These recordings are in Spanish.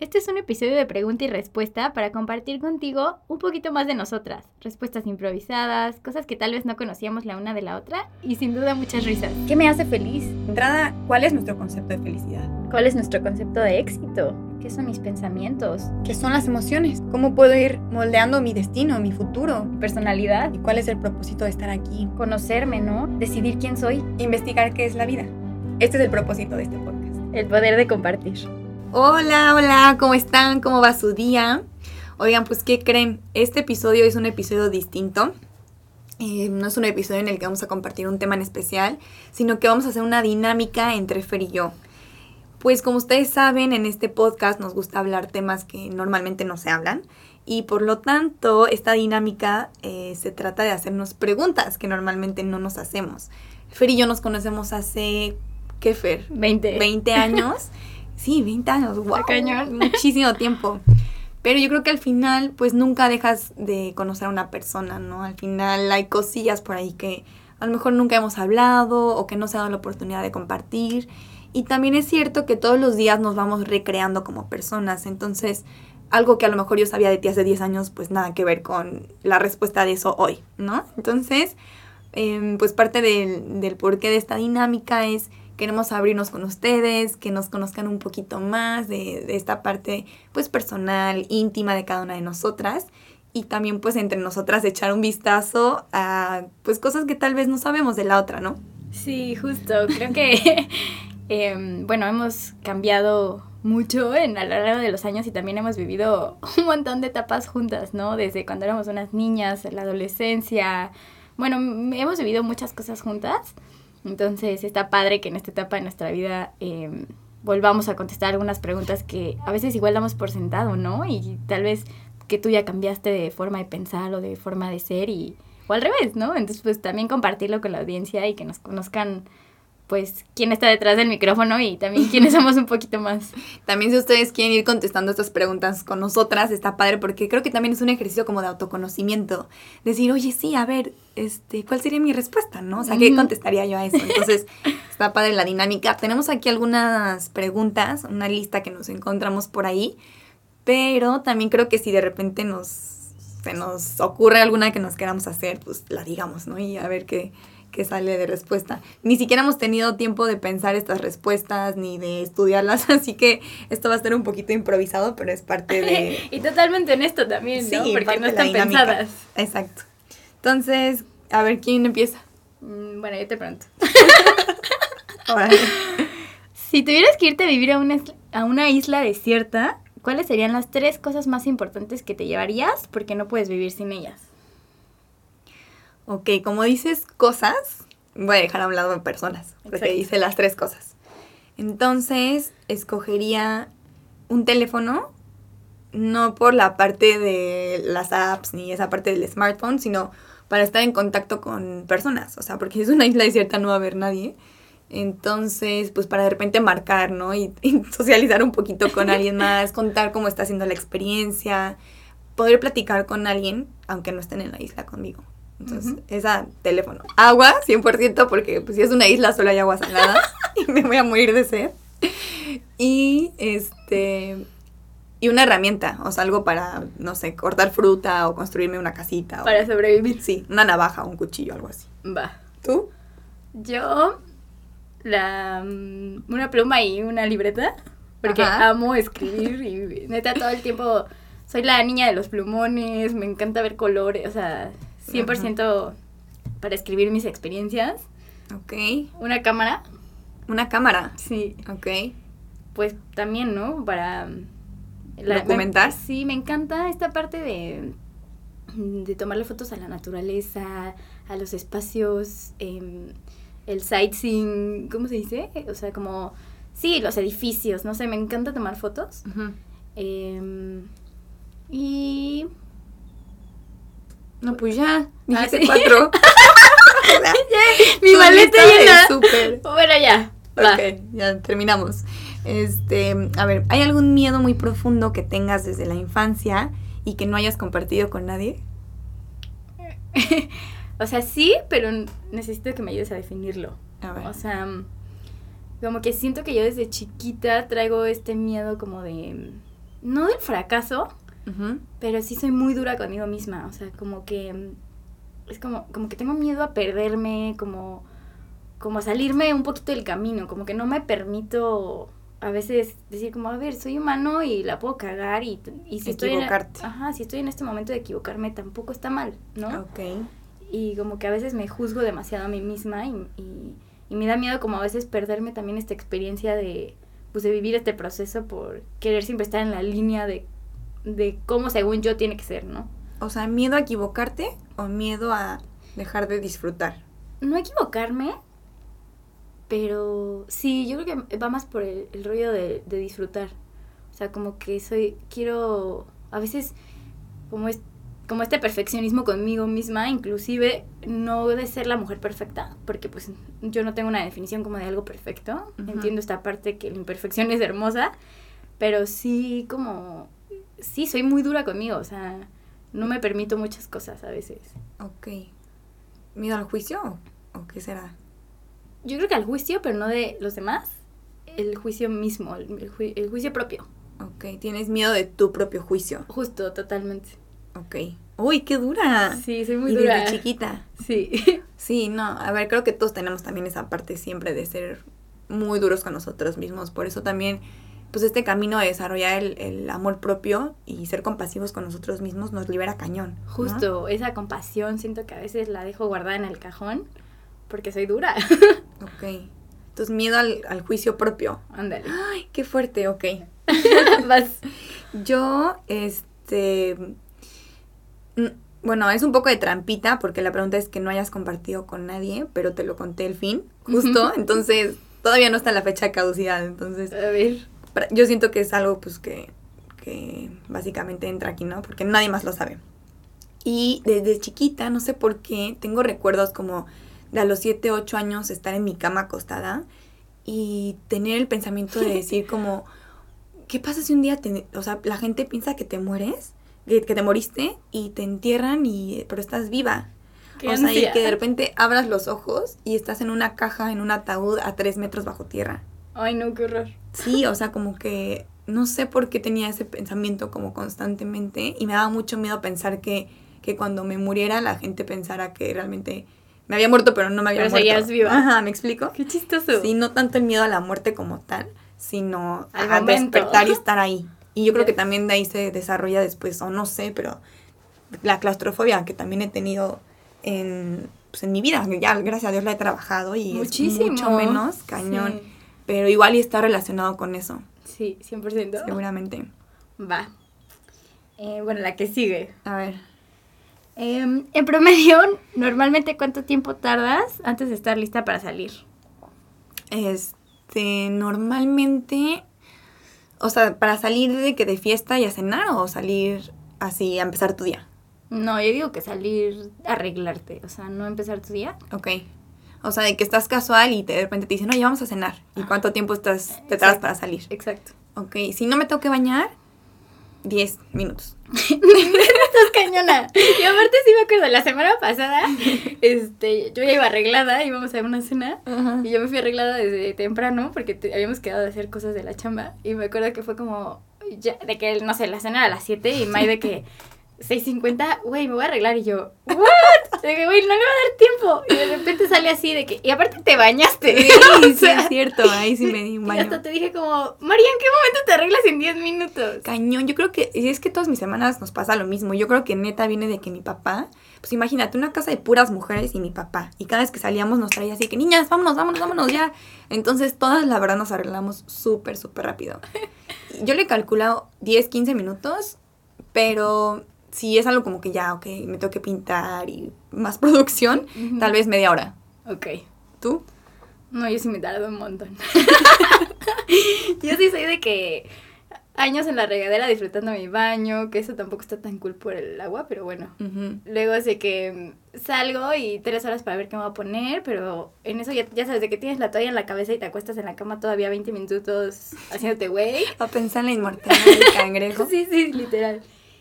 Este es un episodio de pregunta y respuesta para compartir contigo un poquito más de nosotras. Respuestas improvisadas, cosas que tal vez no conocíamos la una de la otra y sin duda muchas risas. ¿Qué me hace feliz? Entrada, ¿cuál es nuestro concepto de felicidad? ¿Cuál es nuestro concepto de éxito? ¿Qué son mis pensamientos? ¿Qué son las emociones? ¿Cómo puedo ir moldeando mi destino, mi futuro? ¿Mi personalidad? ¿Y cuál es el propósito de estar aquí? Conocerme, ¿no? Decidir quién soy. Investigar qué es la vida. Este es el propósito de este podcast. El poder de compartir. Hola, hola, ¿cómo están? ¿Cómo va su día? Oigan, pues, ¿qué creen? Este episodio es un episodio distinto. Eh, no es un episodio en el que vamos a compartir un tema en especial, sino que vamos a hacer una dinámica entre Fer y yo. Pues como ustedes saben, en este podcast nos gusta hablar temas que normalmente no se hablan y por lo tanto esta dinámica eh, se trata de hacernos preguntas que normalmente no nos hacemos. Fer y yo nos conocemos hace, ¿qué Fer? 20. 20 años. Sí, 20 años, wow. cañón. Muchísimo tiempo. Pero yo creo que al final, pues nunca dejas de conocer a una persona, ¿no? Al final hay cosillas por ahí que a lo mejor nunca hemos hablado o que no se ha dado la oportunidad de compartir. Y también es cierto que todos los días nos vamos recreando como personas. Entonces, algo que a lo mejor yo sabía de ti hace 10 años, pues nada que ver con la respuesta de eso hoy, ¿no? Entonces, eh, pues parte del, del porqué de esta dinámica es queremos abrirnos con ustedes, que nos conozcan un poquito más de, esta parte pues personal, íntima de cada una de nosotras y también pues entre nosotras echar un vistazo a pues cosas que tal vez no sabemos de la otra, ¿no? Sí, justo, creo que eh, bueno, hemos cambiado mucho en a lo largo de los años y también hemos vivido un montón de etapas juntas, ¿no? Desde cuando éramos unas niñas, la adolescencia, bueno, hemos vivido muchas cosas juntas. Entonces está padre que en esta etapa de nuestra vida eh, volvamos a contestar algunas preguntas que a veces igual damos por sentado, ¿no? Y tal vez que tú ya cambiaste de forma de pensar o de forma de ser y o al revés, ¿no? Entonces pues también compartirlo con la audiencia y que nos conozcan pues quién está detrás del micrófono y también quiénes somos un poquito más. También si ustedes quieren ir contestando estas preguntas con nosotras, está padre porque creo que también es un ejercicio como de autoconocimiento. Decir, oye, sí, a ver, este, ¿cuál sería mi respuesta? ¿No? O sea, ¿qué contestaría yo a eso? Entonces, está padre la dinámica. Tenemos aquí algunas preguntas, una lista que nos encontramos por ahí, pero también creo que si de repente nos, se nos ocurre alguna que nos queramos hacer, pues la digamos, ¿no? Y a ver qué que sale de respuesta. Ni siquiera hemos tenido tiempo de pensar estas respuestas ni de estudiarlas, así que esto va a ser un poquito improvisado, pero es parte de... y totalmente honesto también, ¿no? Sí, Porque no están pensadas. Exacto. Entonces, a ver, ¿quién empieza? Mm, bueno, yo te pregunto. si tuvieras que irte a vivir a una, a una isla desierta, ¿cuáles serían las tres cosas más importantes que te llevarías? Porque no puedes vivir sin ellas. Ok, como dices cosas, voy a dejar a un lado de personas, porque Exacto. dice las tres cosas. Entonces, escogería un teléfono, no por la parte de las apps ni esa parte del smartphone, sino para estar en contacto con personas. O sea, porque si es una isla desierta no va a haber nadie. Entonces, pues para de repente marcar, ¿no? Y, y socializar un poquito con alguien más, contar cómo está haciendo la experiencia, poder platicar con alguien, aunque no estén en la isla conmigo. Entonces, uh -huh. esa teléfono. Agua, 100%, porque pues, si es una isla solo hay agua salada y me voy a morir de sed. Y este y una herramienta, o sea, algo para, no sé, cortar fruta o construirme una casita. Para o, sobrevivir. Sí, una navaja, un cuchillo, algo así. Va. ¿Tú? Yo, la, mm, una pluma y una libreta, porque Ajá. amo escribir y neta todo el tiempo soy la niña de los plumones, me encanta ver colores, o sea, 100% para escribir mis experiencias. Ok. Una cámara. Una cámara. Sí. Ok. Pues también, ¿no? Para... La, ¿Documentar? Me, sí, me encanta esta parte de, de tomarle fotos a la naturaleza, a los espacios, eh, el sightseeing, ¿cómo se dice? O sea, como... Sí, los edificios, no sé, me encanta tomar fotos. Uh -huh. eh, y no, pues ya, dijiste ah, ¿sí? cuatro. Mi maleta llena. Bueno, ya. Va. Ok, ya terminamos. Este, a ver, ¿hay algún miedo muy profundo que tengas desde la infancia y que no hayas compartido con nadie? o sea, sí, pero necesito que me ayudes a definirlo. A ver. O sea, como que siento que yo desde chiquita traigo este miedo como de no del fracaso, pero sí soy muy dura conmigo misma. O sea, como que es como, como que tengo miedo a perderme, como, como a salirme un poquito del camino, como que no me permito a veces decir como, a ver, soy humano y la puedo cagar y, y si estoy en, ajá, si estoy en este momento de equivocarme tampoco está mal, ¿no? Ok. Y como que a veces me juzgo demasiado a mí misma y, y, y me da miedo como a veces perderme también esta experiencia de, pues de vivir este proceso por querer siempre estar en la línea de, de cómo según yo tiene que ser, ¿no? O sea, miedo a equivocarte o miedo a dejar de disfrutar. No equivocarme, pero sí, yo creo que va más por el, rollo de, disfrutar. O sea, como que soy, quiero, a veces, como, es, como este perfeccionismo conmigo misma, inclusive no de ser la mujer perfecta, porque pues yo no tengo una definición como de algo perfecto. Entiendo esta parte que la imperfección es hermosa, pero sí como, sí, soy muy dura conmigo, o sea, no me permito muchas cosas a veces. Ok. ¿Miedo al juicio o qué será? yo creo que al juicio, pero no de los demás, el juicio mismo, el, juicio propio. Ok, tienes miedo de tu propio juicio. Justo, totalmente. Ok. Uy, qué dura. Sí, soy muy y dura. Desde chiquita. Sí. Sí, no, a ver, creo que todos tenemos también esa parte siempre de ser muy duros con nosotros mismos. Por eso también, pues este camino de desarrollar el, amor propio y ser compasivos con nosotros mismos nos libera cañón. Justo, esa compasión siento que a veces la dejo guardada en el cajón porque soy dura. ok. Entonces, miedo al, juicio propio. Ándale. Ay, qué fuerte, ok. Vas. Yo, este... Bueno, es un poco de trampita porque la pregunta es que no hayas compartido con nadie, pero te lo conté el fin, justo. Entonces, todavía no está la fecha de caducidad. Entonces, a ver. Yo siento que es algo, pues, que, que básicamente entra aquí, ¿no? Porque nadie más lo sabe. Y desde chiquita, no sé por qué, tengo recuerdos como de a los 7, 8 años estar en mi cama acostada y tener el pensamiento de decir como, ¿qué pasa si un día, te, o sea, la gente piensa que te mueres, que, te moriste y te entierran y, pero estás viva? o sea, y que de repente abras los ojos y estás en una caja, en un ataúd a tres metros bajo tierra. Ay, no, qué horror. Sí, o sea, como que no sé por qué tenía ese pensamiento como constantemente y me daba mucho miedo pensar que, que cuando me muriera la gente pensara que realmente me había muerto, pero no me había pero muerto. seguías viva. Ajá, ¿me explico? Qué chistoso. Sí, no tanto el miedo a la muerte como tal, sino a despertar y estar ahí. Y yo creo que también de ahí se desarrolla después, o no sé, pero la claustrofobia que también he tenido en, pues, en mi vida. Ya, gracias a Dios, la he trabajado y Muchísimo. es mucho menos cañón. Pero igual y está relacionado con eso. Sí, 100%. Seguramente. Va. Eh, bueno, la que sigue. A ver. Em, en promedio, normalmente, ¿cuánto tiempo tardas antes de estar lista para salir? Este, normalmente, o sea, para salir de que de fiesta y a cenar o salir así a empezar tu día. No, yo digo que salir a arreglarte, o sea, no empezar tu día. Ok. O sea, de que estás casual y de repente te dicen, oye, vamos a cenar. ¿Y cuánto tiempo estás, te tardas para salir? Exacto. Ok, si no me tengo que bañar, 10 minutos. Estás cañona. Y aparte sí me acuerdo, la semana pasada, este, yo ya iba arreglada, íbamos a una cena, y yo me fui arreglada desde temprano, porque habíamos quedado de hacer cosas de la chamba, y me acuerdo que fue como, ya, de que, no sé, la cena era a las 7, y May de que 6.50, güey, me voy a arreglar. Y yo, ¿what? De que, güey, no le va a dar tiempo. Y de repente sale así de que, y aparte te bañaste. Sí, sí, es cierto, ahí sí me di un baño. Y hasta te dije como, María, ¿en qué momento te arreglas en 10 minutos? Cañón, yo creo que, es que todas mis semanas nos pasa lo mismo. Yo creo que neta viene de que mi papá, pues imagínate, una casa de puras mujeres y mi papá. Y cada vez que salíamos nos traía así que, niñas, vámonos, vámonos, vámonos ya. Entonces todas, la verdad, nos arreglamos súper, súper rápido. Yo le he calculado 10, 15 minutos, pero si es algo como que ya, ok, me tengo que pintar y más producción, tal vez media hora. Ok. ¿Tú? No, yo sí me tardo un montón. yo sí soy de que años en la regadera disfrutando mi baño, que eso tampoco está tan cool por el agua, pero bueno. Luego sé que salgo y tres horas para ver qué me voy a poner, pero en eso ya, ya sabes, de que tienes la toalla en la cabeza y te acuestas en la cama todavía 20 minutos haciéndote güey. A pensar en la inmortalidad del cangrejo. sí, sí, literal.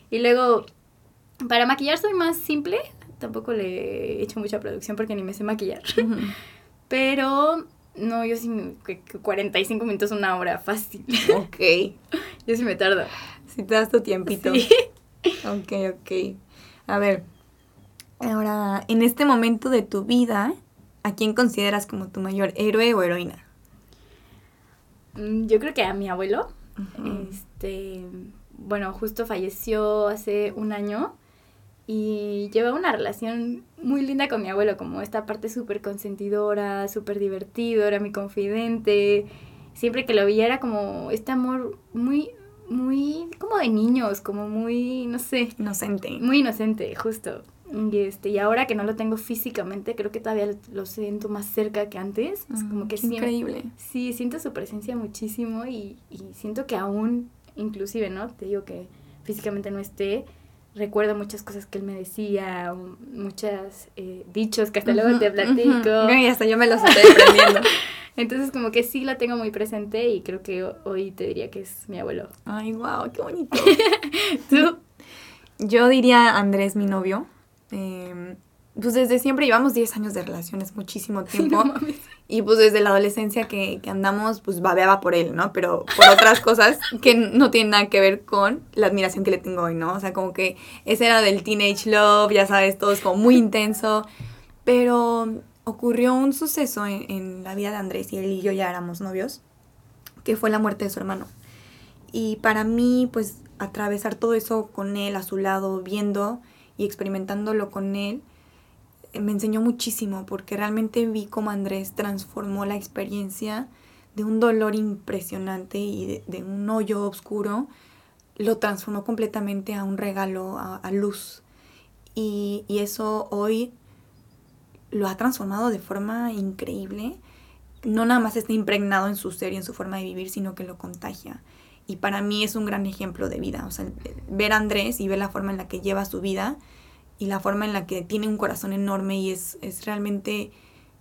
Y luego para maquillar soy más simple, tampoco le he hecho mucha producción porque ni me sé maquillar. Pero no, yo sí, 45 minutos, una hora, fácil. Ok. yo sí me tardo. Si te das tu tiempito. Sí. Ok, ok. A ver, ahora, en este momento de tu vida, ¿a quién consideras como tu mayor héroe o heroína? Mm, Yo creo que a mi abuelo. Este, bueno, justo falleció hace un año y llevaba una relación muy linda con mi abuelo, como esta parte súper consentidora, súper divertido, era mi confidente. Siempre que lo veía era como este amor muy, muy, como de niños, como muy, no sé, Inocente. muy inocente, justo. Y, este, y ahora que no lo tengo físicamente, creo que todavía lo siento más cerca que antes. Es como Mm, que siempre, increíble. Sí, siento su presencia muchísimo y, y siento que aún, inclusive, ¿no? Te digo que físicamente no esté, recuerdo muchas cosas que él me decía, um, muchos dichos que hasta luego te platico. Y hasta yo me los estoy aprendiendo. Entonces como que sí lo tengo muy presente y creo que ho- hoy te diría que es mi abuelo. Ay, wow, qué bonito. ¿Tú? Yo diría Andrés, mi novio. Eh, pues desde siempre llevamos 10 años de relaciones, muchísimo tiempo. No y pues desde la adolescencia que, que andamos, pues babeaba por él, ¿no? Pero por otras cosas que no tienen nada que ver con la admiración que le tengo hoy, ¿no? O sea, como que ese era del teenage love, ya sabes, todo es como muy intenso. Pero ocurrió un suceso en, en la vida de Andrés y él y yo ya éramos novios, que fue la muerte de su hermano. Y para mí, pues, atravesar todo eso con él a su lado, viendo y experimentándolo con él, me enseñó muchísimo porque realmente vi cómo Andrés transformó la experiencia de un dolor impresionante y de, un hoyo oscuro, lo transformó completamente a un regalo, a, a luz. Y, y eso hoy lo ha transformado de forma increíble. No nada más está impregnado en su ser y en su forma de vivir, sino que lo contagia. Y para mí es un gran ejemplo de vida. O sea, ver a Andrés y ver la forma en la que lleva su vida y la forma en la que tiene un corazón enorme y es, es realmente,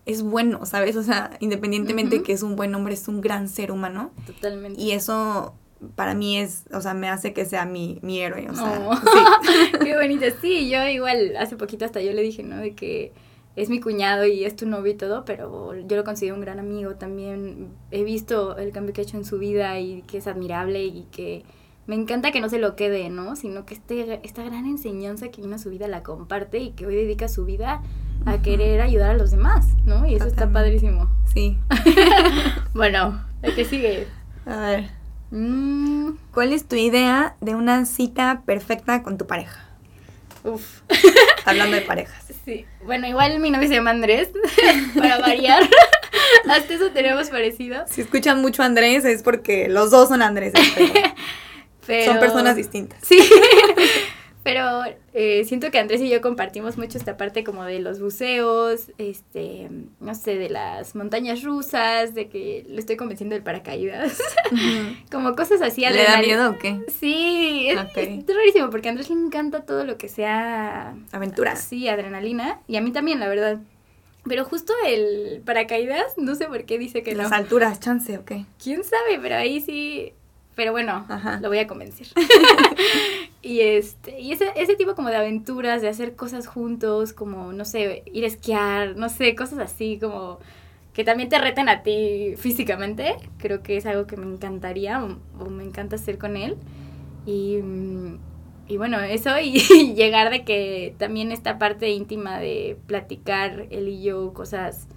es bueno, ¿sabes? O sea, independientemente Ujú. que es un buen hombre, es un gran ser humano. Totalmente. Y eso para mí es, o sea, me hace que sea mi, mi héroe. O sea, Oh. sí. Qué bonito. Sí, yo igual hace poquito hasta yo le dije, ¿no? De que es mi cuñado y es tu novio y todo, pero yo lo considero un gran amigo también. He visto el cambio que ha hecho en su vida y que es admirable y que me encanta que no se lo quede, ¿no? Sino que este, esta gran enseñanza que vino a su vida la comparte y que hoy dedica su vida a querer ayudar a los demás, ¿no? Y eso está padrísimo. sí. Bueno, el que sigue. A ver, Mm, ¿cuál es tu idea de una cita perfecta con tu pareja? uf. Hablando de parejas. Sí, bueno, igual mi novio se llama Andrés, para variar. Hasta eso tenemos parecido. Si escuchan mucho a Andrés es porque los dos son Andrés. Pero. Son personas distintas. Sí. Pero eh, siento que Andrés y yo compartimos mucho esta parte como de los buceos, este, no sé, de las montañas rusas, de que le estoy convenciendo del paracaídas. como cosas así. ¿Le da miedo o qué? Sí, es, rarísimo porque a Andrés le encanta todo lo que sea Aventura. Sí, adrenalina. Y a mí también, la verdad. Pero justo el paracaídas, no sé por qué dice que no. Las alturas, chance, ¿o qué? ¿Quién sabe? Pero ahí sí. Pero bueno, Ajá. lo voy a convencer. y este, y ese, ese tipo como de aventuras, de hacer cosas juntos, como, no sé, ir a esquiar, no sé, cosas así, como que también te reten a ti físicamente. Creo que es algo que me encantaría o, o me encanta hacer con él. Y, y bueno, eso y, llegar de que también esta parte íntima de platicar él y yo cosas,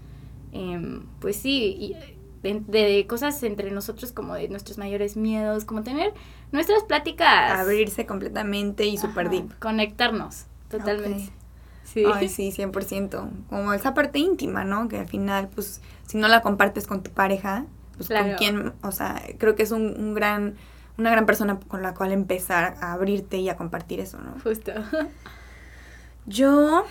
em, pues sí, y de, de cosas entre nosotros como de nuestros mayores miedos, como tener nuestras pláticas. Abrirse completamente y super Ajá, deep. Conectarnos, totalmente. Ok. Sí. Ay, sí, 100%. Como esa parte íntima, ¿no? Que al final, pues, si no la compartes con tu pareja, pues con quién, o sea, creo que es un, un gran, una gran persona con la cual empezar a abrirte y a compartir eso, ¿no? Justo. Yo,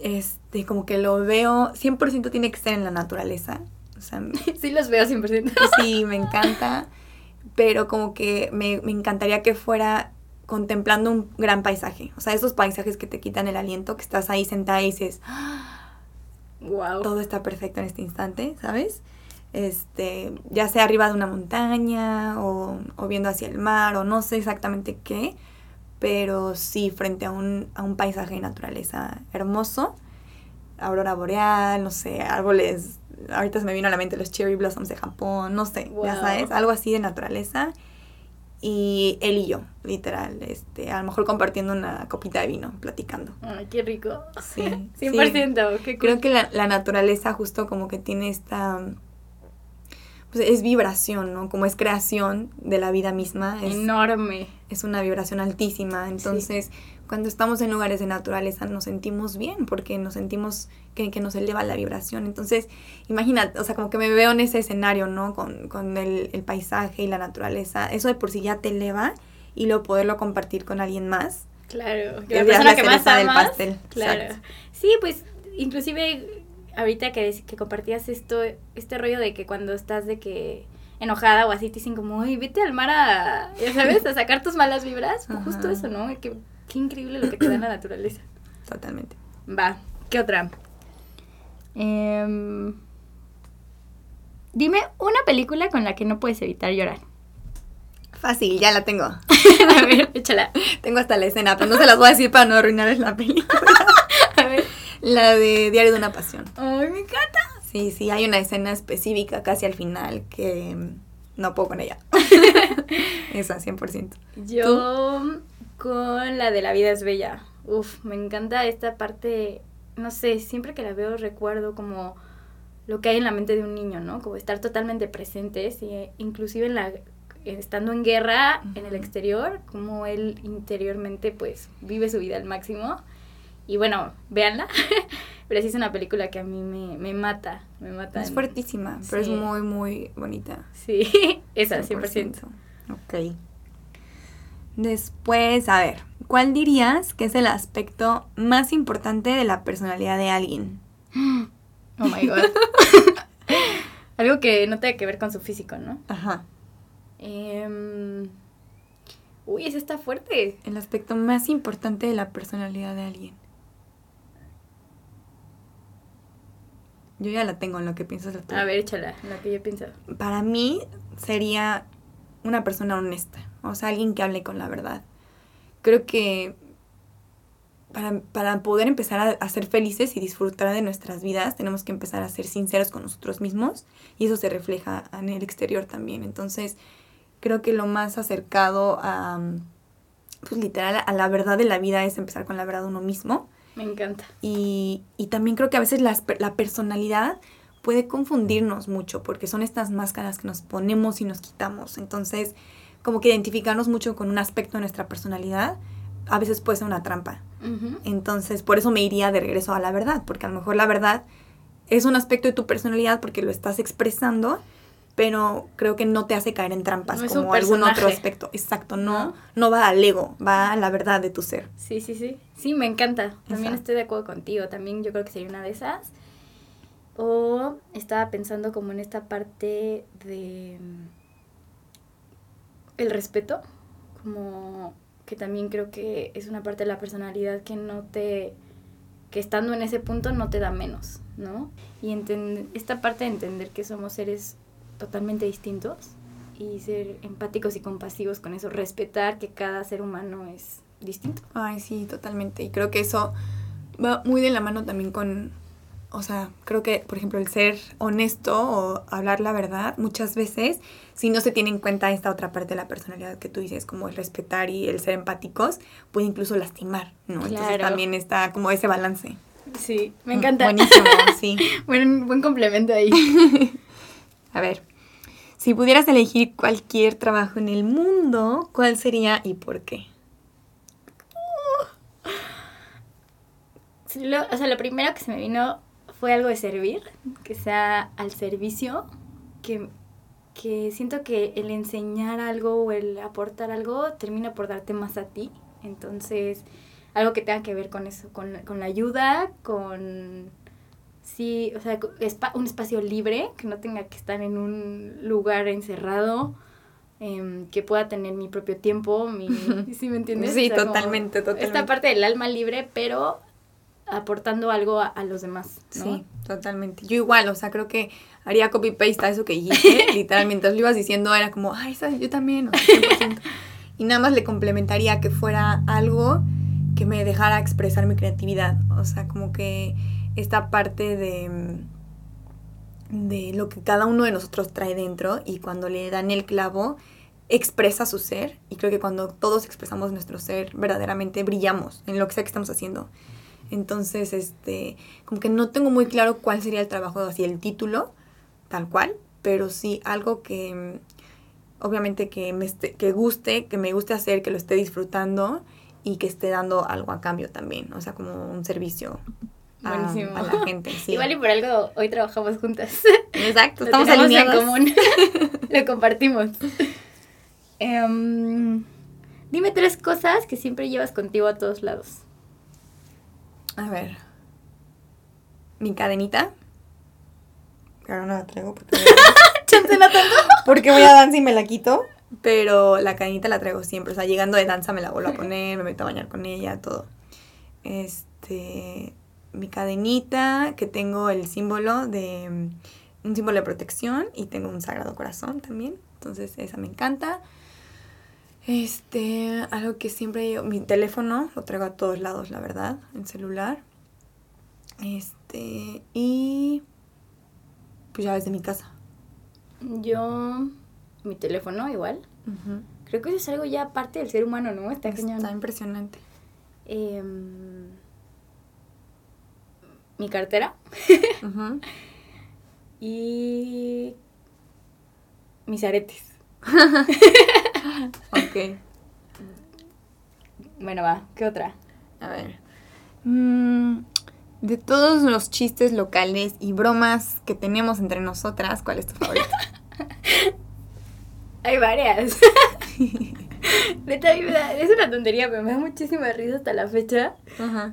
este, como que lo veo, 100% tiene que estar en la naturaleza. O sea, sí los veo 100%. sí, me encanta, pero como que me, me encantaría que fuera contemplando un gran paisaje. O sea, esos paisajes que te quitan el aliento, que estás ahí sentada y dices, wow. todo está perfecto en este instante, ¿sabes? Este, ya sea arriba de una montaña o, o viendo hacia el mar o no sé exactamente qué, pero sí frente a un, a un paisaje de naturaleza hermoso, aurora boreal, no sé, árboles, ahorita se me vino a la mente los cherry blossoms de Japón, no sé, ya sabes, algo así de naturaleza y él y yo, literal, este, a lo mejor compartiendo una copita de vino, platicando. Ay, qué rico. Sí, 100%, qué cool. Creo que la, la naturaleza justo como que tiene esta pues es vibración, ¿no? Como es creación de la vida misma. Es, Enorme. Es una vibración altísima. Entonces, cuando estamos en lugares de naturaleza nos sentimos bien porque nos sentimos que, que, nos eleva la vibración. Entonces, imagínate, o sea, como que me veo en ese escenario, ¿no? Con, con el, el, paisaje y la naturaleza. Eso de por sí ya te eleva y luego poderlo compartir con alguien más. Claro, que la persona que más amas. Pastel. Claro. Exacto. Sí, pues inclusive ahorita que, que compartías esto, este rollo de que cuando estás de que enojada o así te dicen como, ay, vete al mar a, ya sabes, a sacar tus malas vibras. Ajá. Justo eso, ¿no? Qué, qué increíble lo que te da la naturaleza. Totalmente. Va, ¿qué otra? Eh, dime una película con la que no puedes evitar llorar. Fácil, ya la tengo. a ver, échala. Tengo hasta la escena, pero no se las voy a decir para no arruinarles la película. La de Diario de una Pasión. ¡Ay, me encanta! Sí, sí, hay una escena específica casi al final que no puedo con ella. Esa, 100%. Yo ¿Tú? con la de La vida es bella. Uf, me encanta esta parte, no sé, siempre que la veo recuerdo como lo que hay en la mente de un niño, ¿no? Como estar totalmente presentes, y inclusive en la estando en guerra en el exterior, como él interiormente pues vive su vida al máximo y bueno, véanla. pero sí es una película que a mí me, me mata, me mata. Es fuertísima, pero es muy, muy bonita. Sí, esa, 100%. 100%. Ok. Después, a ver, ¿cuál dirías que es el aspecto más importante de la personalidad de alguien? Oh my god. Algo que no tenga que ver con su físico, ¿no? Ajá. Eh... Uy, ese está fuerte. El aspecto más importante de la personalidad de alguien. Yo ya la tengo en lo que piensas. La A ver, échala, en lo que yo pienso. Para mí sería una persona honesta, o sea, alguien que hable con la verdad. Creo que para, para poder empezar a, a, ser felices y disfrutar de nuestras vidas, tenemos que empezar a ser sinceros con nosotros mismos y eso se refleja en el exterior también. Entonces, creo que lo más acercado a, pues literal, a la verdad de la vida es empezar con la verdad de uno mismo. Me encanta. Y, y también creo que a veces las, la personalidad puede confundirnos mucho porque son estas máscaras que nos ponemos y nos quitamos. Entonces, como que identificarnos mucho con un aspecto de nuestra personalidad a veces puede ser una trampa. Uh -huh. Entonces, por eso me iría de regreso a la verdad, porque a lo mejor la verdad es un aspecto de tu personalidad porque lo estás expresando, pero creo que no te hace caer en trampas no como algún otro aspecto. Exacto, no, ¿no? no va al ego, va a la verdad de tu ser. Sí, sí, sí. Sí, me encanta. También Exacto. estoy de acuerdo contigo. También yo creo que sería una de esas. O estaba pensando como en esta parte de el respeto, como que también creo que es una parte de la personalidad que no te que estando en ese punto no te da menos, ¿no? Y esta parte de entender que somos seres totalmente distintos y ser empáticos y compasivos con eso, respetar que cada ser humano es distinto. Ay, sí, totalmente. Y creo que eso va muy de la mano también con, o sea, creo que, por ejemplo, el ser honesto o hablar la verdad, muchas veces, si no se tiene en cuenta esta otra parte de la personalidad que tú dices, como el respetar y el ser empáticos, puede incluso lastimar, ¿no? Claro. Entonces también está como ese balance. Sí, me encanta. Buenísimo, sí. buen, buen complemento ahí. A ver, si pudieras elegir cualquier trabajo en el mundo, ¿cuál sería y por qué? Lo, o sea, lo primero que se me vino fue algo de servir, que sea al servicio, que, que siento que el enseñar algo o el aportar algo termina por darte más a ti. Entonces, algo que tenga que ver con eso, con, con la ayuda, con sí, o sea, un espacio libre, que no tenga que estar en un lugar encerrado, eh, que pueda tener mi propio tiempo, mi, ¿sí me entiendes? Sí, o sea, totalmente, totalmente. Esta parte del alma libre, pero aportando algo a, a los demás, ¿no? Sí, totalmente. Yo igual, o sea, creo que haría copy-paste a eso que dijiste, literal, mientras lo ibas diciendo era como, ay, ¿sabes? Yo también, o sea, 100%. y nada más le complementaría que fuera algo que me dejara expresar mi creatividad, o sea, como que esta parte de, de lo que cada uno de nosotros trae dentro y cuando le dan el clavo, expresa su ser y creo que cuando todos expresamos nuestro ser verdaderamente brillamos en lo que sea que estamos haciendo. Entonces, este, como que no tengo muy claro cuál sería el trabajo, así el título, tal cual, pero sí algo que obviamente que me que guste, que me guste hacer, que lo esté disfrutando y que esté dando algo a cambio también, o sea, como un servicio a, a la gente. Sí. Igual y por algo hoy trabajamos juntas. Exacto, estamos alineados. en común. lo compartimos. Em, dime tres cosas que siempre llevas contigo a todos lados. A ver. Mi cadenita. Pero no la traigo porque... Chance no tanto. porque voy a danza y me la quito. Pero la cadenita la traigo siempre. O sea, llegando de danza me la vuelvo a poner, me meto a bañar con ella, todo. Este. Mi cadenita, que tengo el símbolo de. Un símbolo de protección y tengo un sagrado corazón también. Entonces, esa me encanta. Este, algo que siempre yo, mi teléfono lo traigo a todos lados, la verdad, en celular. Este, y pues llaves de mi casa. Yo, mi teléfono igual. Creo que eso es algo ya parte del ser humano, ¿no? Está, Está impresionante. Em, mi cartera. y mis aretes. ok. Bueno, va, ¿qué otra? A ver. Mm, de todos los chistes locales y bromas que tenemos entre nosotras, ¿cuál es tu favorito? Hay varias. es una tontería, pero me da muchísima risa hasta la fecha.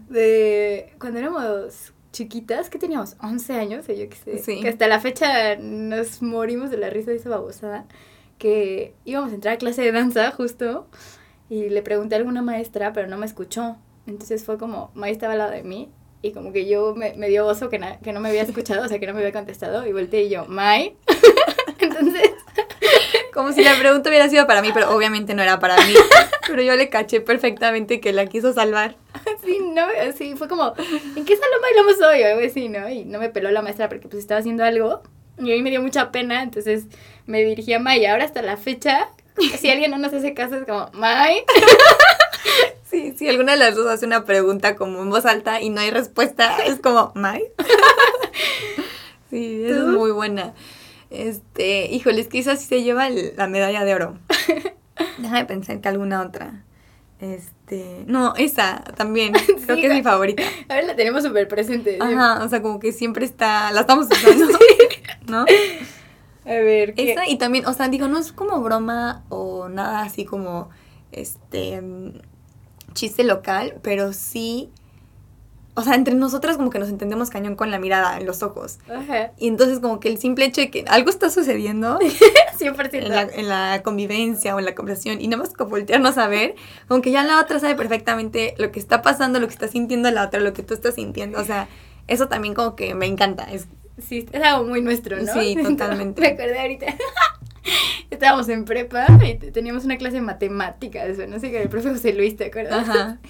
De cuando éramos chiquitas, que teníamos 11 años, o yo qué sé. Sí. Que hasta la fecha nos morimos de la risa de esa babosada que íbamos a entrar a clase de danza justo y le pregunté a alguna maestra, pero no me escuchó. Entonces fue como, May estaba al lado de mí y como que yo me, me dio oso que, que no me había escuchado, o sea, que no me había contestado y volteé y yo, May. Entonces... Como si la pregunta hubiera sido para mí, pero obviamente no era para mí. Pero yo le caché perfectamente que la quiso salvar. Sí, no, sí, fue como, ¿en qué salón bailamos hoy? O algo así, ¿no? Y no me peló la maestra porque pues estaba haciendo algo. Y a mí me dio mucha pena, entonces me dirigí a May. Ahora hasta la fecha, si alguien no nos hace caso, es como, May. Sí, si alguna de las dos hace una pregunta como en voz alta y no hay respuesta, es como, May. Sí, es muy buena. Este, híjole, es que esa sí se lleva la medalla de oro. Déjame pensar que alguna otra. Este, no, esa también, creo que es mi favorita. A ver, la tenemos súper presente. Ajá, o sea, como que siempre está, la estamos usando, ¿no? A ver, ¿qué? Esa y también, o sea, digo, no es como broma o nada así como, este, mm, chiste local, pero sí o sea, entre nosotras como que nos entendemos cañón con la mirada en los ojos. Ajá. Y entonces como que el simple hecho de que algo está sucediendo 100%. En, la, en la convivencia o en la conversación y nada más como voltearnos a ver, como que ya la otra sabe perfectamente lo que está pasando, lo que está sintiendo la otra, lo que tú estás sintiendo. O sea, eso también como que me encanta. Es, sí, es algo muy nuestro, ¿no? Sí, totalmente. me acordé ahorita. estábamos en prepa y teníamos una clase de matemáticas, no sé, qué, el profe José Luis, ¿te acuerdas? Ajá.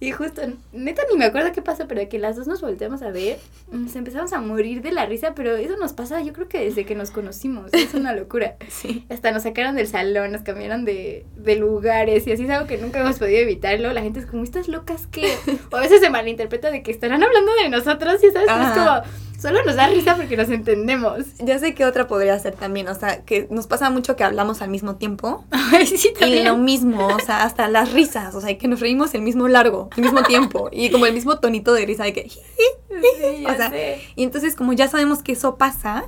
Y, justo, neta ni me acuerdo qué pasó, pero que las dos nos volteamos a ver, nos empezamos a morir de la risa, pero eso nos pasa yo creo que desde que nos conocimos, es una locura. Sí. Hasta nos sacaron del salón, nos cambiaron de, de lugares y así es algo que nunca hemos podido evitarlo. La gente es como, ¿estas locas que O a veces se malinterpreta de que estarán hablando de nosotros y sabes, es como Solo nos da risa porque nos entendemos. Ya sé que otra podría ser también, o sea, que nos pasa mucho que hablamos al mismo tiempo. Ay, sí, también. Y lo mismo, o sea, hasta las risas, o sea, que nos reímos el mismo largo, el mismo tiempo, y como el mismo tonito de risa de que... Sí, o sea, y entonces como ya sabemos que eso pasa,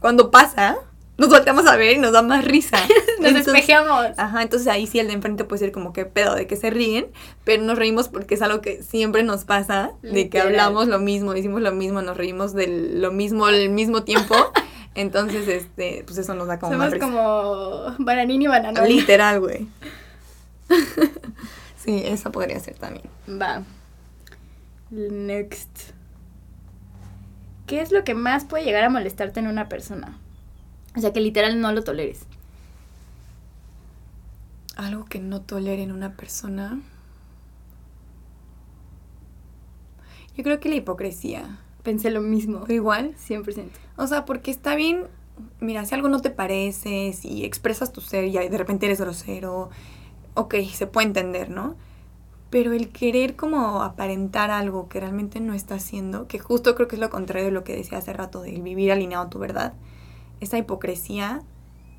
cuando pasa, nos volteamos a ver y nos da más risa. nos despejamos. Ajá, entonces ahí sí el de enfrente puede ser como que pedo de que se ríen, pero nos reímos porque es algo que siempre nos pasa, de que hablamos lo mismo, decimos lo mismo, nos reímos de lo mismo al mismo tiempo. Entonces, este, pues eso nos da como Somos más como bananín y banana. Literal, güey. sí, esa podría ser también. Va. Next. ¿Qué es lo que más puede llegar a molestarte en una persona? O sea, que literal no lo toleres. Algo que no tolere en una persona. Yo creo que la hipocresía. Pensé lo mismo. ¿Igual? 100%. O sea, porque está bien mira, si algo no te parece, si expresas tu ser y de repente eres grosero, ok, se puede entender, ¿no? Pero el querer como aparentar algo que realmente no está haciendo, que justo creo que es lo contrario de lo que decía hace rato, del vivir alineado a tu verdad, esa hipocresía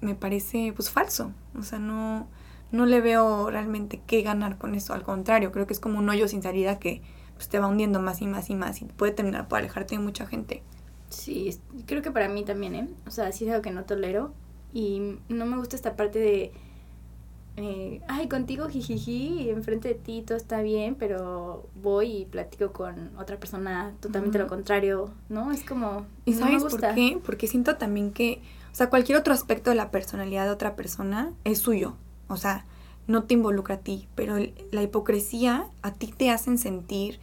me parece pues falso. O sea, no, no le veo realmente qué ganar con eso. Al contrario, creo que es como un hoyo sin salida que pues, te va hundiendo más y más y más y puede terminar por alejarte de mucha gente. Sí, creo que para mí también, ¿eh? O sea, sí es algo que no tolero y no me gusta esta parte de eh, ay, contigo jijiji, enfrente de ti todo está bien, pero voy y platico con otra persona totalmente lo contrario, ¿no? Es como... ¿Y sabes por qué? Porque siento también que, o sea, cualquier otro aspecto de la personalidad de otra persona es suyo, o sea, no te involucra a ti, pero la hipocresía a ti te hacen sentir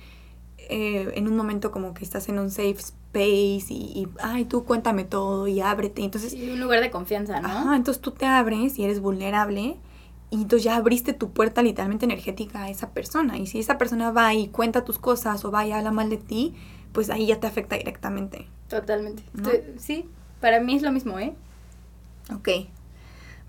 eh, en un momento como que estás en un safe space y, ay, tú cuéntame todo y ábrete. Entonces, un lugar de confianza, ¿no? Ajá, entonces tú te abres y eres vulnerable y entonces ya abriste tu puerta literalmente energética a esa persona. Y si esa persona va y cuenta tus cosas o va y habla mal de ti, pues ahí ya te afecta directamente. Totalmente. Sí, para mí es lo mismo, ¿eh? Ok.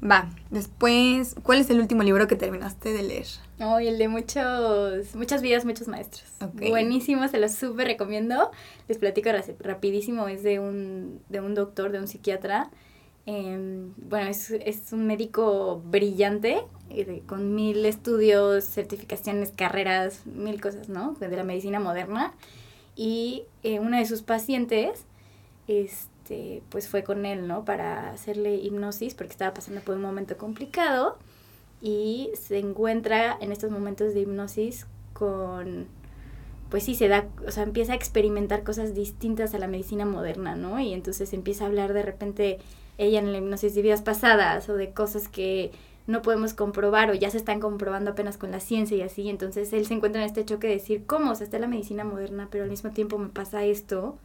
Va. Después, ¿cuál es el último libro que terminaste de leer? Oh, el de muchos, muchas vidas, muchos maestros. Buenísimo, se lo súper recomiendo. Les platico rapidísimo, es de un, de un doctor, de un psiquiatra Em, bueno, es, es, un médico brillante, eh, con mil estudios, certificaciones, carreras, mil cosas, ¿no? De la medicina moderna. Y eh, una de sus pacientes, este, pues fue con él, ¿no? Para hacerle hipnosis, porque estaba pasando por un momento complicado. Y se encuentra en estos momentos de hipnosis con pues sí se da, o sea, empieza a experimentar cosas distintas a la medicina moderna, ¿no? Y entonces empieza a hablar de repente ella en la hipnosis de vidas pasadas o de cosas que no podemos comprobar o ya se están comprobando apenas con la ciencia y así. Entonces él se encuentra en este choque de decir, ¿cómo? O sea, está la medicina moderna, pero al mismo tiempo me pasa esto.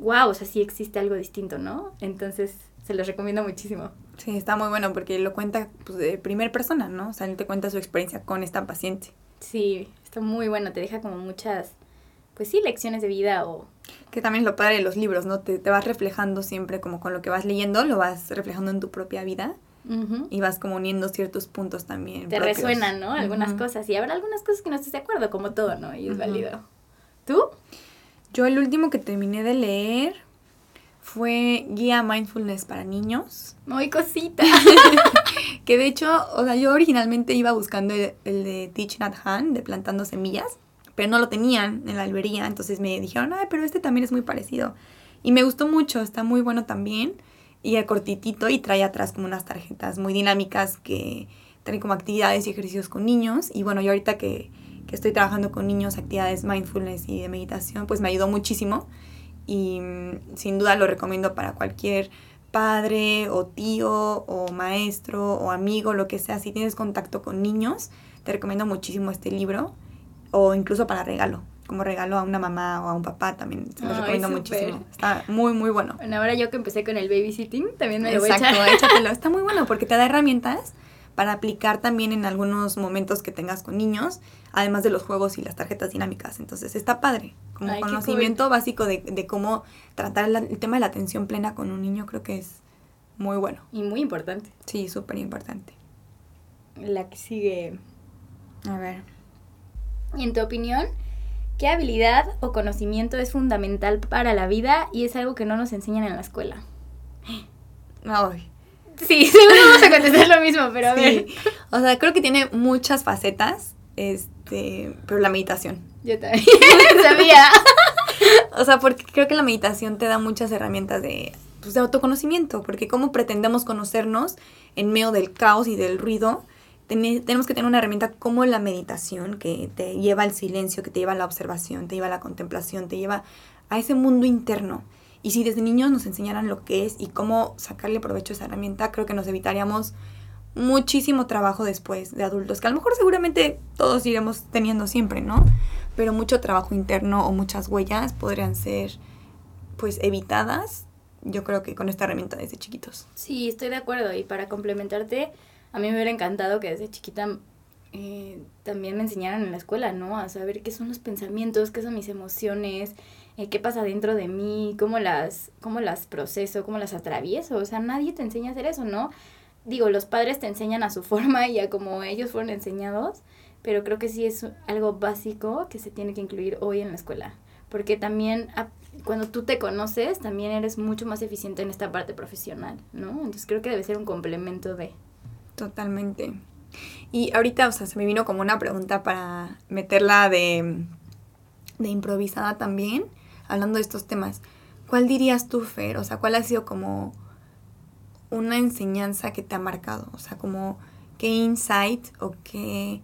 ¡Wow! O sea, sí existe algo distinto, ¿no? Entonces se los recomiendo muchísimo. Sí, está muy bueno porque lo cuenta pues, de primera persona, ¿no? O sea, él te cuenta su experiencia con esta paciente. Sí, está muy bueno, te deja como muchas pues sí, lecciones de vida o... Que también es lo padre de los libros, ¿no? Te, te vas reflejando siempre como con lo que vas leyendo, lo vas reflejando en tu propia vida. Y vas como uniendo ciertos puntos también. Te resuenan, ¿no? Algunas cosas. Y habrá algunas cosas que no estés de acuerdo, como todo, ¿no? Y es válido. ¿Tú? Yo el último que terminé de leer fue Guía Mindfulness para Niños. Muy cosita. que de hecho, o sea, yo originalmente iba buscando el, el de Teach Nat Han, de Plantando Semillas pero no lo tenían en la albería, entonces me dijeron, ay, pero este también es muy parecido. Y me gustó mucho, está muy bueno también, y el cortitito y trae atrás como unas tarjetas muy dinámicas que traen como actividades y ejercicios con niños, y bueno, yo ahorita que, que estoy trabajando con niños, actividades mindfulness y de meditación, pues me ayudó muchísimo, y mm, sin duda lo recomiendo para cualquier padre o tío o maestro o amigo, lo que sea, si tienes contacto con niños, te recomiendo muchísimo este libro o incluso para regalo, como regalo a una mamá o a un papá también. Se los recomiendo muchísimo. Está muy, muy bueno. Bueno, ahora yo que empecé con el babysitting, también me lo voy a echar. échatelo. Está muy bueno porque te da herramientas para aplicar también en algunos momentos que tengas con niños, además de los juegos y las tarjetas dinámicas. Entonces está padre, como conocimiento básico de, de, cómo tratar el tema de la atención plena con un niño, creo que es muy bueno. Y muy importante. Sí, súper importante. La que sigue. A ver. Y en tu opinión, ¿qué habilidad o conocimiento es fundamental para la vida y es algo que no nos enseñan en la escuela? Ay. Sí, seguro vamos a contestar lo mismo, pero a ver. O sea, creo que tiene muchas facetas, este, pero la meditación. Yo también sabía. o sea, porque creo que la meditación te da muchas herramientas de, pues, de autoconocimiento, porque cómo pretendemos conocernos en medio del caos y del ruido tenemos que tener una herramienta como la meditación, que te lleva al silencio, que te lleva a la observación, te lleva a la contemplación, te lleva a ese mundo interno. Y si desde niños nos enseñaran lo que es y cómo sacarle provecho a esa herramienta, creo que nos evitaríamos muchísimo trabajo después de adultos, que a lo mejor seguramente todos iremos teniendo siempre, ¿no? Pero mucho trabajo interno o muchas huellas podrían ser pues evitadas, yo creo que con esta herramienta desde chiquitos. Sí, estoy de acuerdo y para complementarte, a mí me hubiera encantado que desde chiquita eh, también me enseñaran en la escuela, ¿no? A saber qué son los pensamientos, qué son mis emociones, eh, qué pasa dentro de mí, cómo las, cómo las proceso, cómo las atravieso. O sea, nadie te enseña a hacer eso, ¿no? Digo, los padres te enseñan a su forma y a como ellos fueron enseñados, pero creo que sí es algo básico que se tiene que incluir hoy en la escuela. Porque también cuando tú te conoces, también eres mucho más eficiente en esta parte profesional, ¿no? Entonces creo que debe ser un complemento de... Totalmente. Y ahorita, o sea, se me vino como una pregunta para meterla de, de improvisada también hablando de estos temas, ¿cuál dirías tú, Fer? O sea, ¿cuál ha sido como una enseñanza que te ha marcado? O sea, como qué insight o qué,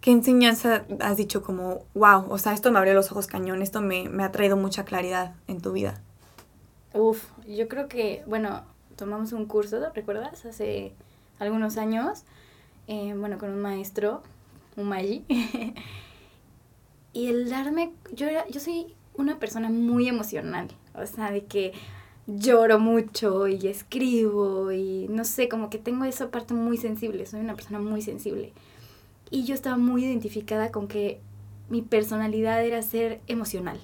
qué enseñanza has dicho como, wow, o sea, esto me abrió los ojos cañón, esto me, me ha traído mucha claridad en tu vida? Uf, yo creo que, bueno, tomamos un curso, ¿recuerdas? Hace algunos años, eh, bueno, con un maestro, un Magi. y el darme, yo, era, yo soy una persona muy emocional, o sea, de que lloro mucho y escribo y no sé, como que tengo esa parte muy sensible, soy una persona muy sensible. Y yo estaba muy identificada con que mi personalidad era ser emocional,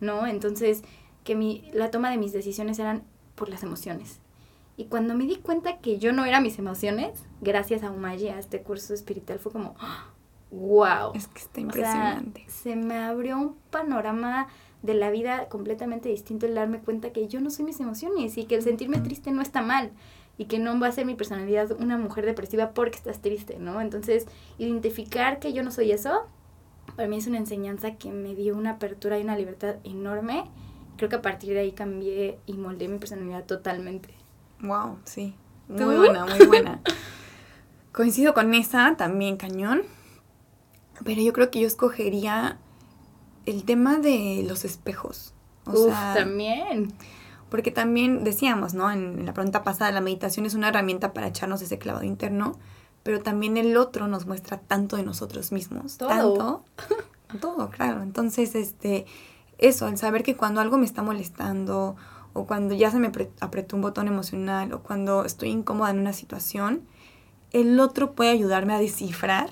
¿no? Entonces, que mi, la toma de mis decisiones eran por las emociones. Y cuando me di cuenta que yo no era mis emociones, gracias a Umayi, a este curso espiritual, fue como, wow. Es que está impresionante. se me abrió un panorama de la vida completamente distinto el darme cuenta que yo no soy mis emociones y que el sentirme triste no está mal y que no va a ser mi personalidad una mujer depresiva porque estás triste, ¿no? Entonces, identificar que yo no soy eso, para mí es una enseñanza que me dio una apertura y una libertad enorme. Creo que a partir de ahí cambié y moldeé mi personalidad totalmente. Wow, sí. Muy buena, muy buena. Coincido con esa también, cañón. Pero yo creo que yo escogería el tema de los espejos. O sea, también. Porque también decíamos, ¿no? En, la pregunta pasada, la meditación es una herramienta para echarnos ese clavado interno, pero también el otro nos muestra tanto de nosotros mismos. Todo. Tanto. todo, claro. Entonces, este, eso, el saber que cuando algo me está molestando, o cuando ya se me apretó un botón emocional, o cuando estoy incómoda en una situación, el otro puede ayudarme a descifrar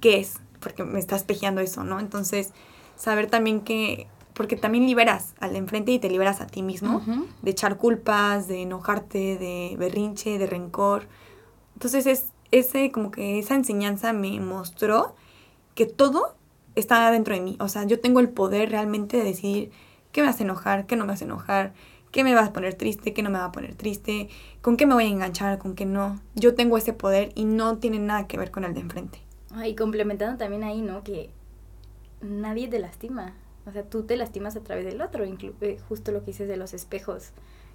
qué es, porque me está espejeando eso, ¿no? Entonces, saber también que, porque también liberas al enfrente y te liberas a ti mismo, de echar culpas, de enojarte, de berrinche, de rencor. Entonces es ese, como que esa enseñanza me mostró que todo está dentro de mí. O sea, yo tengo el poder realmente de decidir qué me hace enojar, qué no me hace enojar, qué me va a poner triste, qué no me va a poner triste, con qué me voy a enganchar, con qué no. Yo tengo ese poder y no tiene nada que ver con el de enfrente. Y complementando también ahí, ¿no? Que nadie te lastima. O sea, tú te lastimas a través del otro, eh, justo lo que dices de los espejos.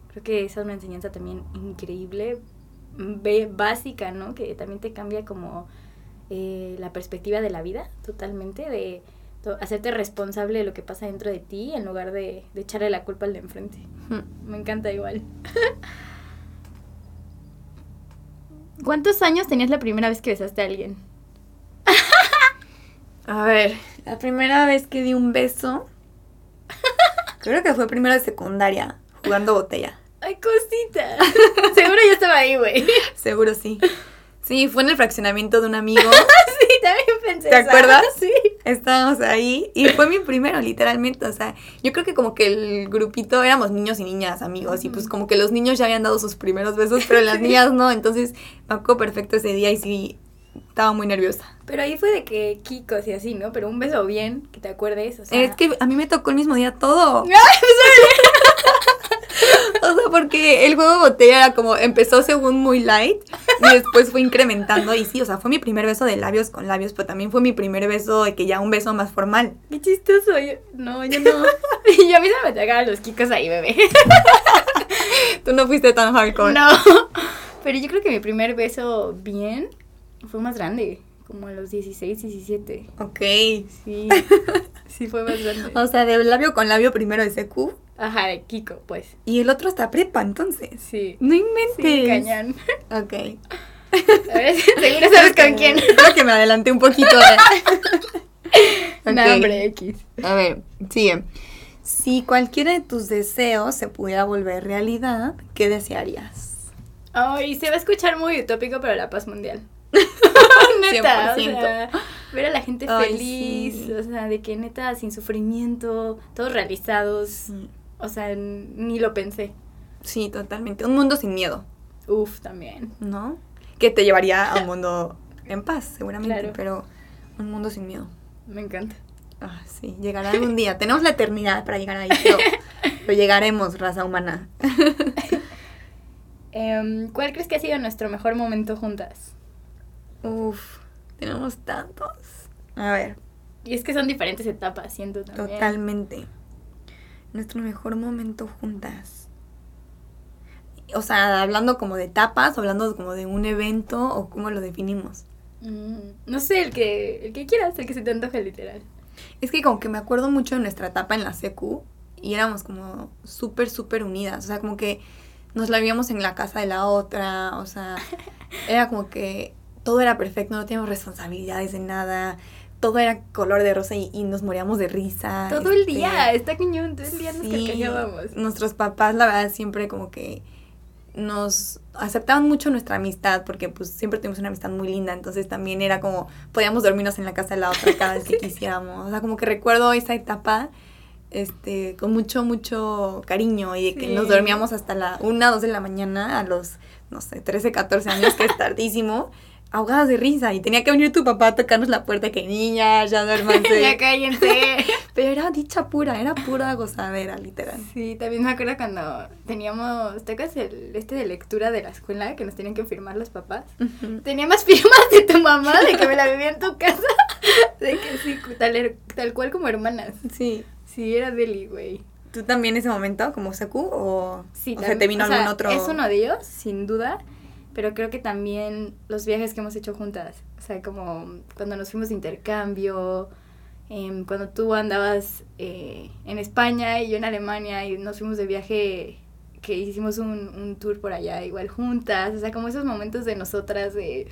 Creo que esa es una enseñanza también increíble, básica, ¿no? Que también te cambia como eh, la perspectiva de la vida totalmente, de hacerte responsable de lo que pasa dentro de ti en lugar de, echarle la culpa al de enfrente. Hmm. Me encanta igual. ¿Cuántos años tenías la primera vez que besaste a alguien? a ver, la primera vez que di un beso, creo que fue primero de secundaria, jugando botella. ¡Ay, cosita! Seguro yo estaba ahí, güey. Seguro sí. Sí, fue en el fraccionamiento de un amigo. También pensé. ¿Te acuerdas? Sí. Estábamos ahí y fue mi primero, literalmente. O sea, yo creo que como que el grupito éramos niños y niñas, amigos, y pues como que los niños ya habían dado sus primeros besos, pero las niñas no. Entonces me acuerdo perfecto ese día y sí, estaba muy nerviosa. Pero ahí fue de que Kikos y así, ¿no? Pero un beso bien, que te acuerdes, o sea... Es que a mí me tocó el mismo día todo. o sea, porque el juego botella era como, empezó según muy light y después fue incrementando. Y sí, o sea, fue mi primer beso de labios con labios, pero también fue mi primer beso de que ya un beso más formal. Qué chistoso. no, yo no. y a mí se me tocaban los Kikos ahí, bebé. Tú no fuiste tan hardcore. No. Pero yo creo que mi primer beso bien fue más grande, como a los 16, 17. Ok. Sí, sí fue más grande. O sea, de labio con labio primero de CQ. Ajá, de Kiko, pues. Y el otro está prepa, entonces. Sí. No inventes. Sí, cañón. Ok. A ver, seguro sabes con quién. Creo que me adelanté un poquito. De... okay. hombre, X. A ver, sigue. Si cualquiera de tus deseos se pudiera volver realidad, ¿qué desearías? Ay, se va a escuchar muy utópico, pero la paz mundial. Neta, 100%. O sea, ver a la gente feliz, o sea, de que neta, sin sufrimiento, todos realizados. O sea, ni lo pensé. Sí, totalmente. Un mundo sin miedo. Uf, también. ¿No? Que te llevaría a un mundo en paz, seguramente, pero un mundo sin miedo. Me encanta. Ah, sí, llegará algún día. Tenemos la eternidad para llegar ahí, pero, llegaremos, raza humana. Em, ¿Cuál crees que ha sido nuestro mejor momento juntas? Uf, tenemos tantos. A ver. Y es que son diferentes etapas, siento también. Totalmente. Nuestro mejor momento juntas. O sea, hablando como de etapas, hablando como de un evento o cómo lo definimos. Mm, no sé, el que, el que quieras, el que se te antoje literal. Es que como que me acuerdo mucho de nuestra etapa en la secu y éramos como súper, súper unidas. O sea, como que nos la vivíamos en la casa de la otra. O sea, era como que todo era perfecto, no teníamos responsabilidades de nada. Todo era color de rosa y, nos moríamos de risa. Todo el este, día, está cañón, todo el día nos carcajeábamos. Nuestros papás, la verdad, siempre como que nos aceptaban mucho nuestra amistad porque pues siempre tuvimos una amistad muy linda, entonces también era como podíamos dormirnos en la casa de la otra cada vez que quisiéramos. O sea, como que recuerdo esa etapa este con mucho mucho cariño y de que nos dormíamos hasta la una, dos de la mañana a los no sé, 13, 14 años, que es tardísimo ahogadas de risa y tenía que venir tu papá a tocarnos la puerta que niña, ya duérmanse. ya cállense. Pero era dicha pura, era pura gozadera, literal. Sí, también me acuerdo cuando teníamos, ¿te acuerdas el este de lectura de la escuela que nos tenían que firmar los papás? Tenía más firmas de tu mamá de que me la vivía en tu casa. de que sí, tal, tal cual como hermanas. Sí. Sí, era Deli, güey. ¿Tú también en ese momento como Secu o, sí, o te vino algún otro? Es uno de ellos, sin duda pero creo que también los viajes que hemos hecho juntas, o sea, como cuando nos fuimos de intercambio, em, cuando tú andabas eh, en España y yo en Alemania y nos fuimos de viaje que hicimos un, un tour por allá igual juntas, o sea, como esos momentos de nosotras de...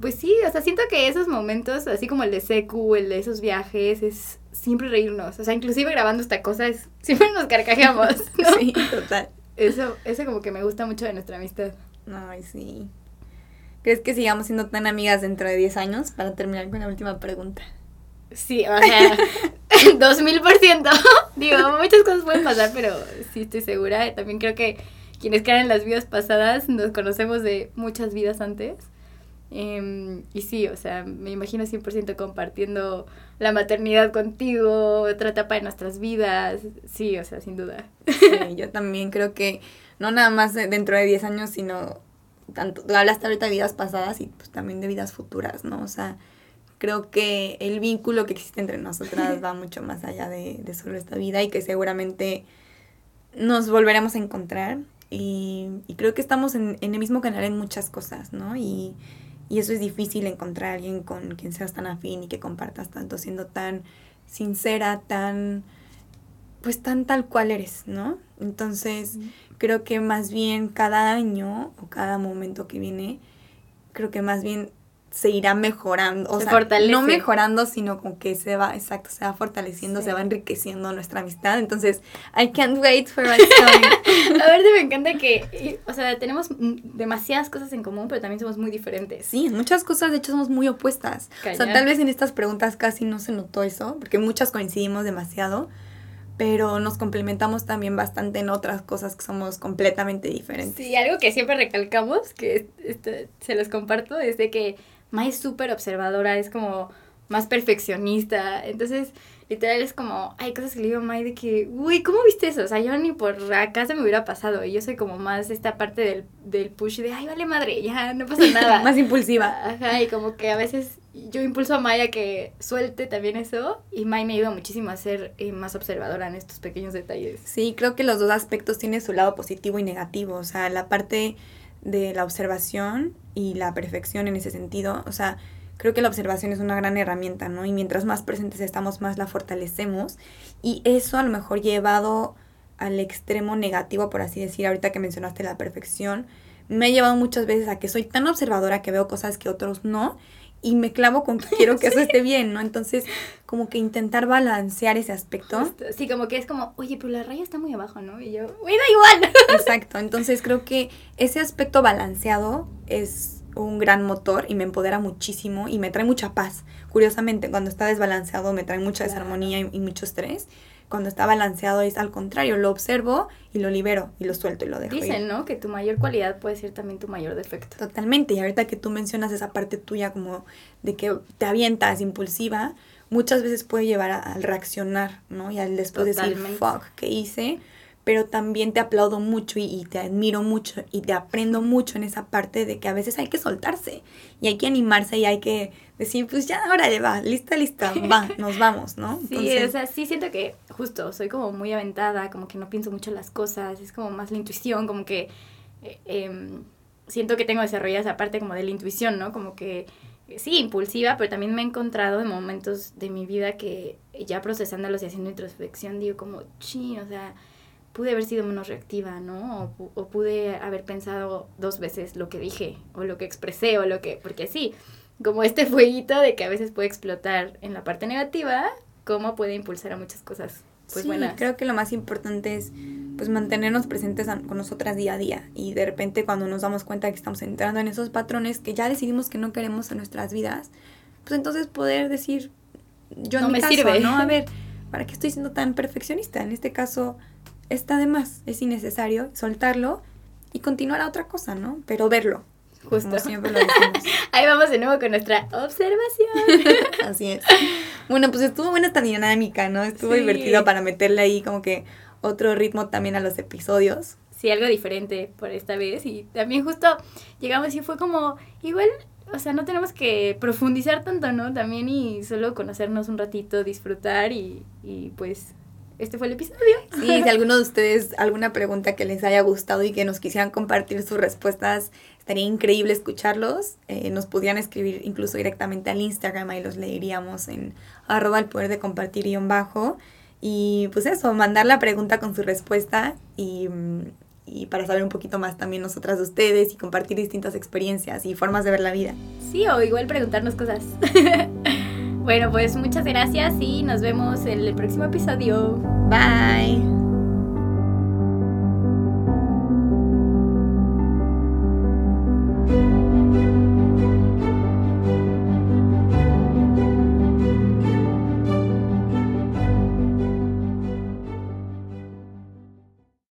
Pues sí, o sea, siento que esos momentos, así como el de Secu, el de esos viajes, es siempre reírnos. O sea, inclusive grabando esta cosa, es, siempre nos carcajeamos. ¿no? Sí, total. Eso, eso como que me gusta mucho de nuestra amistad. Ay, sí. ¿Crees que sigamos siendo tan amigas dentro de 10 años? Para terminar con la última pregunta. Sí, o sea, dos mil por ciento. Digo, muchas cosas pueden pasar, pero sí estoy segura. También creo que quienes quedan en las vidas pasadas nos conocemos de muchas vidas antes. Em, y sí, o sea, me imagino 100% compartiendo la maternidad contigo, otra etapa de nuestras vidas. Sí, o sea, sin duda. Sí, yo también creo que no nada más dentro de 10 años, sino tanto, hablaste ahorita de vidas pasadas y pues también de vidas futuras, ¿no? O sea, creo que el vínculo que existe entre nosotras va mucho más allá de, de solo esta vida y que seguramente nos volveremos a encontrar y, y creo que estamos en, en, el mismo canal en muchas cosas, ¿no? Y, y eso es difícil encontrar a alguien con quien seas tan afín y que compartas tanto, siendo tan sincera, tan pues tan tal cual eres, ¿no? Entonces, creo que más bien cada año o cada momento que viene, creo que más bien se irá mejorando, o sea, no mejorando, sino como que se va, exacto, se va fortaleciendo, se va enriqueciendo nuestra amistad. Entonces, I can't wait for what's coming. A ver, me encanta que, o sea, tenemos demasiadas cosas en común, pero también somos muy diferentes. Sí, en muchas cosas, de hecho, somos muy opuestas. O sea, tal vez en estas preguntas casi no se notó eso, porque muchas coincidimos demasiado, pero nos complementamos también bastante en otras cosas que somos completamente diferentes. Sí, algo que siempre recalcamos, que este, se los comparto, es de que Mai es súper observadora, es como más perfeccionista, entonces literal es como, hay cosas que le digo a Mai de que, uy, ¿cómo viste eso? O sea, yo ni por acá se me hubiera pasado, y yo soy como más esta parte del, del push de, ay, vale madre, ya, no pasa nada. más impulsiva. Ajá, y como que a veces yo impulso a Maya que suelte también eso y Maya me ayuda muchísimo a ser eh, más observadora en estos pequeños detalles. Sí, creo que los dos aspectos tienen su lado positivo y negativo, o sea, la parte de la observación y la perfección en ese sentido, o sea, creo que la observación es una gran herramienta, ¿no? Y mientras más presentes estamos, más la fortalecemos y eso a lo mejor llevado al extremo negativo, por así decir, ahorita que mencionaste la perfección, me ha llevado muchas veces a que soy tan observadora que veo cosas que otros no y me clavo con que quiero que eso esté bien, ¿no? Entonces, como que intentar balancear ese aspecto. Sí, como que es como, oye, pero la raya está muy abajo, ¿no? Y yo, uy, da igual. Exacto, entonces creo que ese aspecto balanceado es un gran motor y me empodera muchísimo y me trae mucha paz. Curiosamente, cuando está desbalanceado me trae mucha desarmonía y, y mucho estrés cuando está balanceado es al contrario, lo observo y lo libero y lo suelto y lo dejo. Dicen, ¿no? Que tu mayor cualidad puede ser también tu mayor defecto. Totalmente, y ahorita que tú mencionas esa parte tuya como de que te avientas impulsiva, muchas veces puede llevar al reaccionar, ¿no? Y al después decir, fuck, ¿qué hice? Pero también te aplaudo mucho y, te admiro mucho y te aprendo mucho en esa parte de que a veces hay que soltarse y hay que animarse y hay que decir, pues ya, ahora le va, lista, lista, va, nos vamos, ¿no? Sí, o sea, sí siento que justo soy como muy aventada, como que no pienso mucho las cosas, es como más la intuición, como que eh, em, siento que tengo desarrollada esa parte como de la intuición, ¿no? Como que sí, impulsiva, pero también me he encontrado en momentos de mi vida que ya procesándolos y haciendo introspección digo como, sí, o sea pude haber sido menos reactiva, ¿no? O, pude haber pensado dos veces lo que dije, o lo que expresé, o lo que, porque sí, como este fueguito de que a veces puede explotar en la parte negativa, cómo puede impulsar a muchas cosas. Pues sí, creo que lo más importante es pues mantenernos presentes con nosotras día a día y de repente cuando nos damos cuenta que estamos entrando en esos patrones que ya decidimos que no queremos en nuestras vidas, pues entonces poder decir yo no me sirve, ¿no? A ver, ¿para qué estoy siendo tan perfeccionista? En este caso, está de más, es innecesario soltarlo y continuar a otra cosa, ¿no? Pero verlo. Justo. siempre lo decimos. Ahí vamos de nuevo con nuestra observación. Así es. Bueno, pues estuvo buena esta dinámica, ¿no? Estuvo divertido para meterle ahí como que otro ritmo también a los episodios. Sí, algo diferente por esta vez. Y también justo llegamos y fue como, igual, o sea, no tenemos que profundizar tanto, ¿no? También y solo conocernos un ratito, disfrutar y, y pues este fue el episodio. Sí, si alguno de ustedes, alguna pregunta que les haya gustado y que nos quisieran compartir sus respuestas, estaría increíble escucharlos. Eh, nos podrían escribir incluso directamente al Instagram, ahí los leeríamos en arroba el poder de compartir guion bajo. Y pues eso, mandar la pregunta con su respuesta y, y para saber un poquito más también nosotras de ustedes y compartir distintas experiencias y formas de ver la vida. Sí, o igual preguntarnos cosas. Bueno, pues muchas gracias y nos vemos en el próximo episodio. Bye.